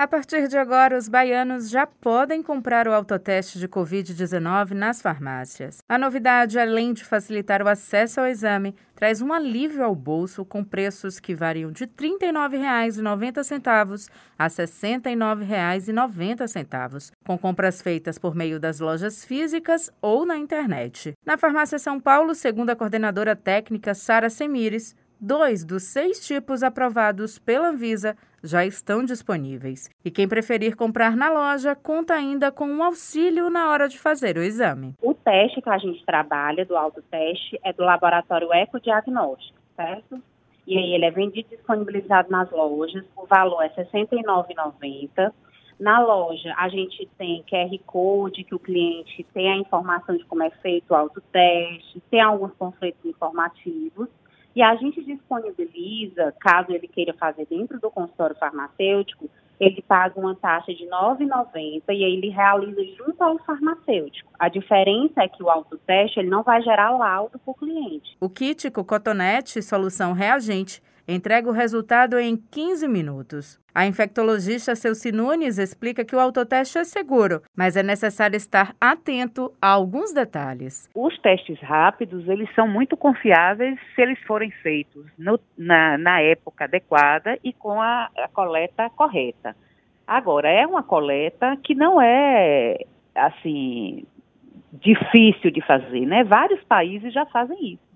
A partir de agora, os baianos já podem comprar o autoteste de Covid-19 nas farmácias. A novidade, além de facilitar o acesso ao exame, traz um alívio ao bolso com preços que variam de R$ 39,90 a R$ 69,90, com compras feitas por meio das lojas físicas ou na internet. Na Farmácia São Paulo, segundo a coordenadora técnica Sara Semires, Dois dos seis tipos aprovados pela Anvisa já estão disponíveis. E quem preferir comprar na loja conta ainda com um auxílio na hora de fazer o exame. O teste que a gente trabalha, do autoteste, é do laboratório Ecodiagnóstico, certo? E aí ele é vendido e disponibilizado nas lojas. O valor é R$ 69,90. Na loja, a gente tem QR Code, que o cliente tem a informação de como é feito o autoteste, tem alguns panfletos informativos. E a gente disponibiliza, caso ele queira fazer dentro do consultório farmacêutico, ele paga uma taxa de R$ 9,90 e aí ele realiza junto ao farmacêutico. A diferença é que o autoteste ele não vai gerar laudo para o cliente. O kit com cotonete, solução reagente, entrega o resultado em 15 minutos. A infectologista Celci Nunes explica que o autoteste é seguro, mas é necessário estar atento a alguns detalhes. Os testes rápidos, eles são muito confiáveis se eles forem feitos no, na, na, época adequada e com a, a coleta correta. Agora, é uma coleta que não é, assim, difícil de fazer, né? Vários países já fazem isso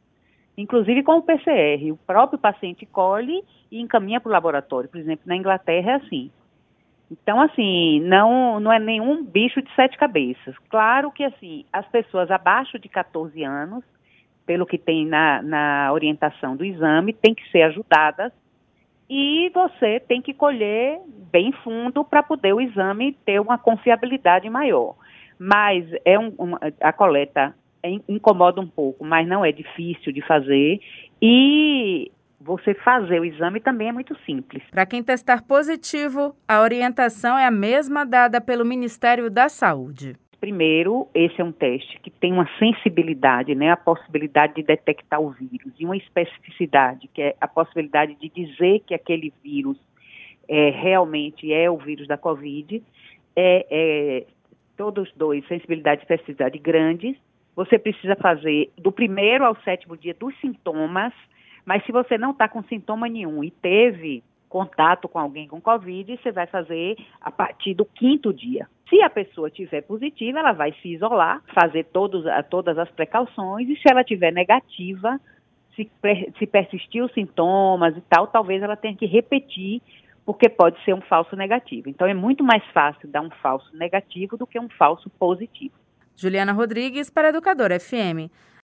inclusive com o PCR. O próprio paciente colhe e encaminha para o laboratório. Por exemplo, na Inglaterra é assim. Então, assim, não, não é nenhum bicho de sete cabeças. Claro que, assim, as pessoas abaixo de 14 anos, pelo que tem na, na orientação do exame, têm que ser ajudadas e você tem que colher bem fundo para poder o exame ter uma confiabilidade maior. Mas é um, a coleta incomoda um pouco, mas não é difícil de fazer. E você fazer o exame também é muito simples. Para quem testar positivo, a orientação é a mesma dada pelo Ministério da Saúde. Primeiro, esse é um teste que tem uma sensibilidade, né, a possibilidade de detectar o vírus, e uma especificidade, que é a possibilidade de dizer que aquele vírus é, realmente é o vírus da Covid. É, é, todos dois, sensibilidade e especificidade grandes, você precisa fazer do primeiro ao sétimo dia dos sintomas, mas se você não está com sintoma nenhum e teve contato com alguém com Covid, você vai fazer a partir do quinto dia. Se a pessoa tiver positiva, ela vai se isolar, fazer todos, todas as precauções, e se ela tiver negativa, se, se persistir os sintomas e tal, talvez ela tenha que repetir, porque pode ser um falso negativo. Então é muito mais fácil dar um falso negativo do que um falso positivo. Juliana Rodrigues para Educador FM.